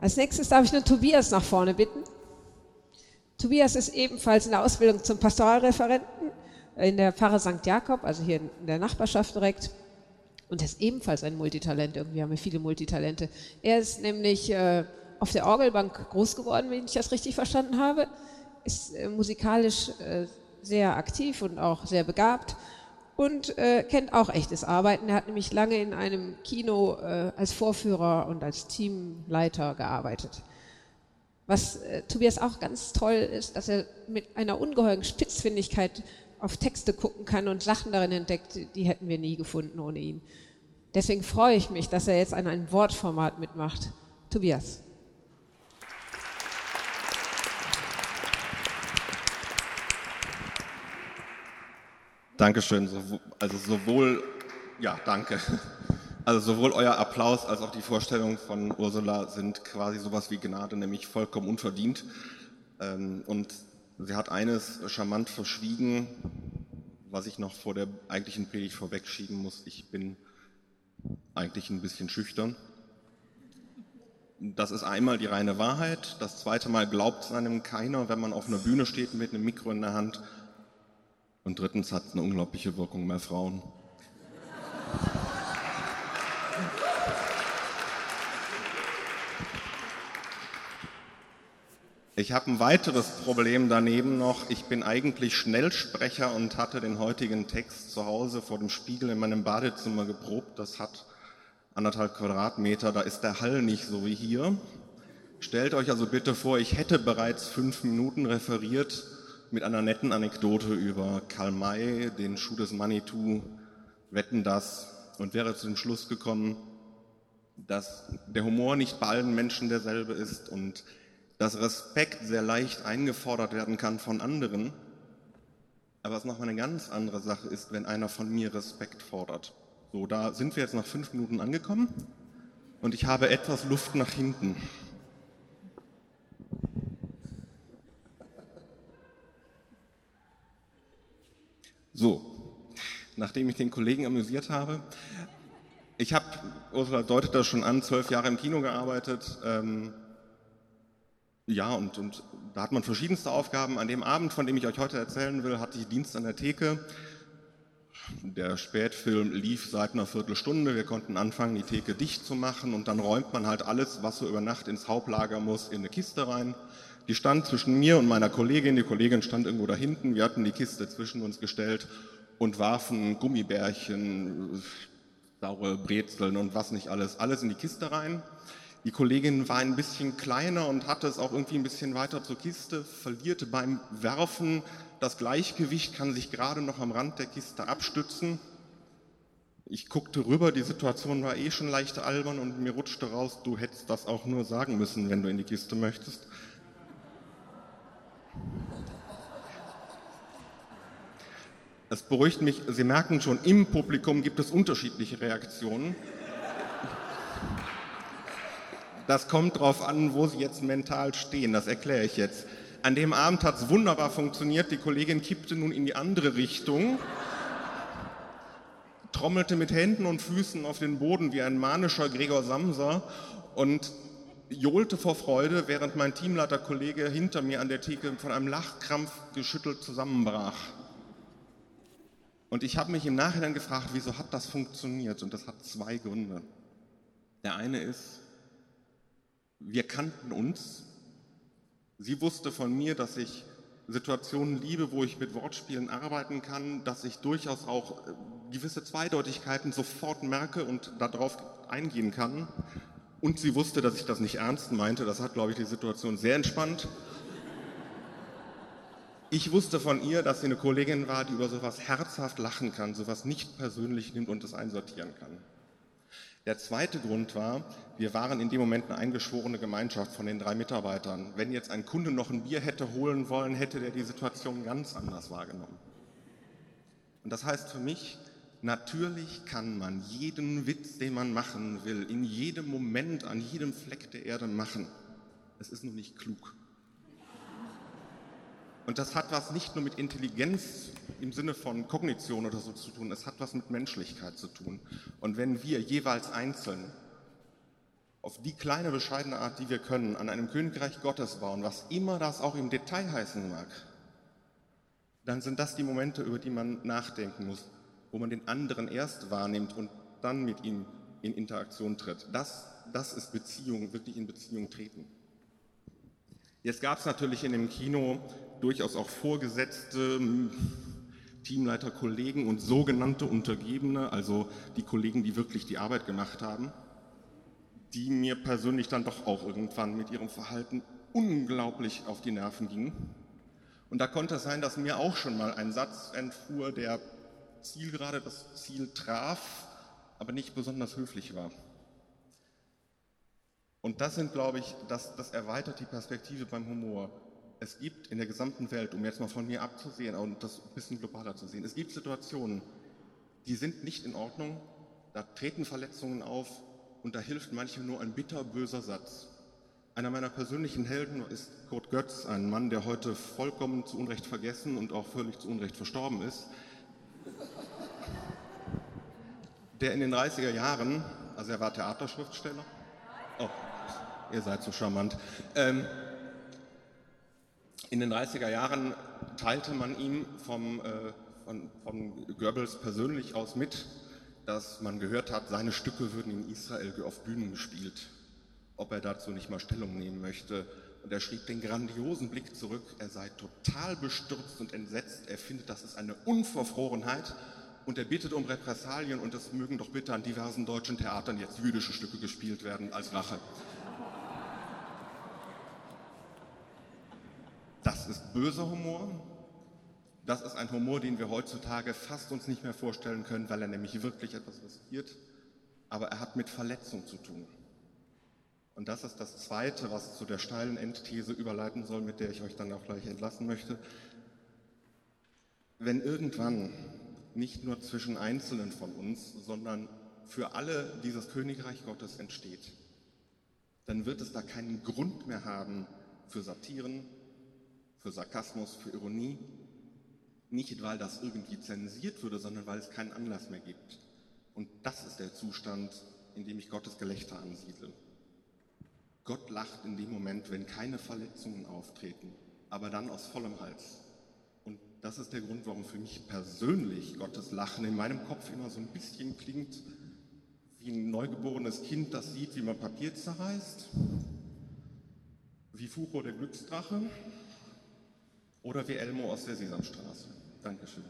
Als nächstes darf ich nun Tobias nach vorne bitten. Tobias ist ebenfalls in der Ausbildung zum Pastoralreferenten in der Pfarre St. Jakob, also hier in der Nachbarschaft direkt. Und er ist ebenfalls ein Multitalent. Irgendwie haben wir viele Multitalente. Er ist nämlich äh, auf der Orgelbank groß geworden, wenn ich das richtig verstanden habe. Ist äh, musikalisch äh, sehr aktiv und auch sehr begabt und äh, kennt auch echtes Arbeiten. Er hat nämlich lange in einem Kino äh, als Vorführer und als Teamleiter gearbeitet. Was äh, Tobias auch ganz toll ist, dass er mit einer ungeheuren Spitzfindigkeit auf Texte gucken kann und Sachen darin entdeckt, die hätten wir nie gefunden ohne ihn. Deswegen freue ich mich, dass er jetzt an einem Wortformat mitmacht. Tobias. Dankeschön. Also sowohl, ja, danke. Also sowohl euer Applaus als auch die Vorstellung von Ursula sind quasi sowas wie Gnade, nämlich vollkommen unverdient. Ähm, und sie hat eines charmant verschwiegen, was ich noch vor der eigentlichen Predigt vorwegschieben muss. Ich bin eigentlich ein bisschen schüchtern. Das ist einmal die reine Wahrheit. Das zweite Mal glaubt es einem keiner, wenn man auf einer Bühne steht mit einem Mikro in der Hand und drittens hat es eine unglaubliche Wirkung bei Frauen. Ich habe ein weiteres Problem daneben noch. Ich bin eigentlich Schnellsprecher und hatte den heutigen Text zu Hause vor dem Spiegel in meinem Badezimmer geprobt. Das hat anderthalb Quadratmeter. Da ist der Hall nicht so wie hier. Stellt euch also bitte vor, ich hätte bereits fünf Minuten referiert mit einer netten Anekdote über Karl May, den Schuh des Manitou, wetten das und wäre zu dem Schluss gekommen, dass der Humor nicht bei allen Menschen derselbe ist und dass Respekt sehr leicht eingefordert werden kann von anderen, aber es nochmal eine ganz andere Sache ist, wenn einer von mir Respekt fordert. So, da sind wir jetzt nach fünf Minuten angekommen und ich habe etwas Luft nach hinten. So, nachdem ich den Kollegen amüsiert habe, ich habe, Ursula deutet das schon an, zwölf Jahre im Kino gearbeitet. Ähm, ja, und, und da hat man verschiedenste Aufgaben. An dem Abend, von dem ich euch heute erzählen will, hatte ich Dienst an der Theke. Der Spätfilm lief seit einer Viertelstunde. Wir konnten anfangen, die Theke dicht zu machen und dann räumt man halt alles, was so über Nacht ins Hauptlager muss, in eine Kiste rein. Die stand zwischen mir und meiner Kollegin. Die Kollegin stand irgendwo da hinten. Wir hatten die Kiste zwischen uns gestellt und warfen Gummibärchen, saure Brezeln und was nicht alles, alles in die Kiste rein. Die Kollegin war ein bisschen kleiner und hatte es auch irgendwie ein bisschen weiter zur Kiste, verlierte beim Werfen das Gleichgewicht, kann sich gerade noch am Rand der Kiste abstützen. Ich guckte rüber, die Situation war eh schon leicht albern und mir rutschte raus, du hättest das auch nur sagen müssen, wenn du in die Kiste möchtest. Es beruhigt mich, Sie merken schon, im Publikum gibt es unterschiedliche Reaktionen. Das kommt darauf an, wo Sie jetzt mental stehen, das erkläre ich jetzt. An dem Abend hat es wunderbar funktioniert, die Kollegin kippte nun in die andere Richtung, trommelte mit Händen und Füßen auf den Boden wie ein manischer Gregor Samser und johlte vor Freude, während mein Teamleiterkollege hinter mir an der Theke von einem Lachkrampf geschüttelt zusammenbrach. Und ich habe mich im Nachhinein gefragt, wieso hat das funktioniert? Und das hat zwei Gründe. Der eine ist, wir kannten uns. Sie wusste von mir, dass ich Situationen liebe, wo ich mit Wortspielen arbeiten kann, dass ich durchaus auch äh, gewisse Zweideutigkeiten sofort merke und darauf eingehen kann. Und sie wusste, dass ich das nicht ernst meinte. Das hat, glaube ich, die Situation sehr entspannt. Ich wusste von ihr, dass sie eine Kollegin war, die über sowas herzhaft lachen kann, sowas nicht persönlich nimmt und es einsortieren kann. Der zweite Grund war, wir waren in dem Moment eine eingeschworene Gemeinschaft von den drei Mitarbeitern. Wenn jetzt ein Kunde noch ein Bier hätte holen wollen, hätte der die Situation ganz anders wahrgenommen. Und das heißt für mich, Natürlich kann man jeden Witz, den man machen will, in jedem Moment, an jedem Fleck der Erde machen. Es ist nur nicht klug. Und das hat was nicht nur mit Intelligenz im Sinne von Kognition oder so zu tun, es hat was mit Menschlichkeit zu tun. Und wenn wir jeweils einzeln auf die kleine bescheidene Art, die wir können, an einem Königreich Gottes bauen, was immer das auch im Detail heißen mag, dann sind das die Momente, über die man nachdenken muss, wo man den anderen erst wahrnimmt und dann mit ihm in Interaktion tritt. Das, das ist Beziehung, wirklich in Beziehung treten. Jetzt gab es natürlich in dem Kino durchaus auch Vorgesetzte, Teamleiter, Kollegen und sogenannte Untergebene, also die Kollegen, die wirklich die Arbeit gemacht haben, die mir persönlich dann doch auch irgendwann mit ihrem Verhalten unglaublich auf die Nerven gingen. Und da konnte es sein, dass mir auch schon mal ein Satz entfuhr, der zielgerade das Ziel traf, aber nicht besonders höflich war. Und das sind, glaube ich, das, das erweitert die Perspektive beim Humor. Es gibt in der gesamten Welt, um jetzt mal von mir abzusehen und das ein bisschen globaler zu sehen, es gibt Situationen, die sind nicht in Ordnung, da treten Verletzungen auf und da hilft manchem nur ein bitterböser Satz. Einer meiner persönlichen Helden ist Kurt Götz, ein Mann, der heute vollkommen zu Unrecht vergessen und auch völlig zu Unrecht verstorben ist, der in den 30er Jahren, also er war Theaterschriftsteller, oh, ihr seid so charmant, ähm, in den 30er Jahren teilte man ihm vom, äh, von, von Goebbels persönlich aus mit, dass man gehört hat, seine Stücke würden in Israel auf Bühnen gespielt, ob er dazu nicht mal Stellung nehmen möchte. Und er schrieb den grandiosen Blick zurück, er sei total bestürzt und entsetzt, er findet, das ist eine Unverfrorenheit. Und er bittet um Repressalien. Und es mögen doch bitte an diversen deutschen Theatern jetzt jüdische Stücke gespielt werden als Rache. Ist böser Humor. Das ist ein Humor, den wir heutzutage fast uns nicht mehr vorstellen können, weil er nämlich wirklich etwas riskiert. Aber er hat mit Verletzung zu tun. Und das ist das Zweite, was zu der steilen Endthese überleiten soll, mit der ich euch dann auch gleich entlassen möchte. Wenn irgendwann nicht nur zwischen Einzelnen von uns, sondern für alle dieses Königreich Gottes entsteht, dann wird es da keinen Grund mehr haben für Satiren, für Sarkasmus, für Ironie. Nicht, weil das irgendwie zensiert würde, sondern weil es keinen Anlass mehr gibt. Und das ist der Zustand, in dem ich Gottes Gelächter ansiedle. Gott lacht in dem Moment, wenn keine Verletzungen auftreten, aber dann aus vollem Hals. Und das ist der Grund, warum für mich persönlich Gottes Lachen in meinem Kopf immer so ein bisschen klingt wie ein neugeborenes Kind, das sieht, wie man Papier zerreißt, wie Furo der Glücksdrache oder wie Elmo aus der Sesamstraße. Dankeschön.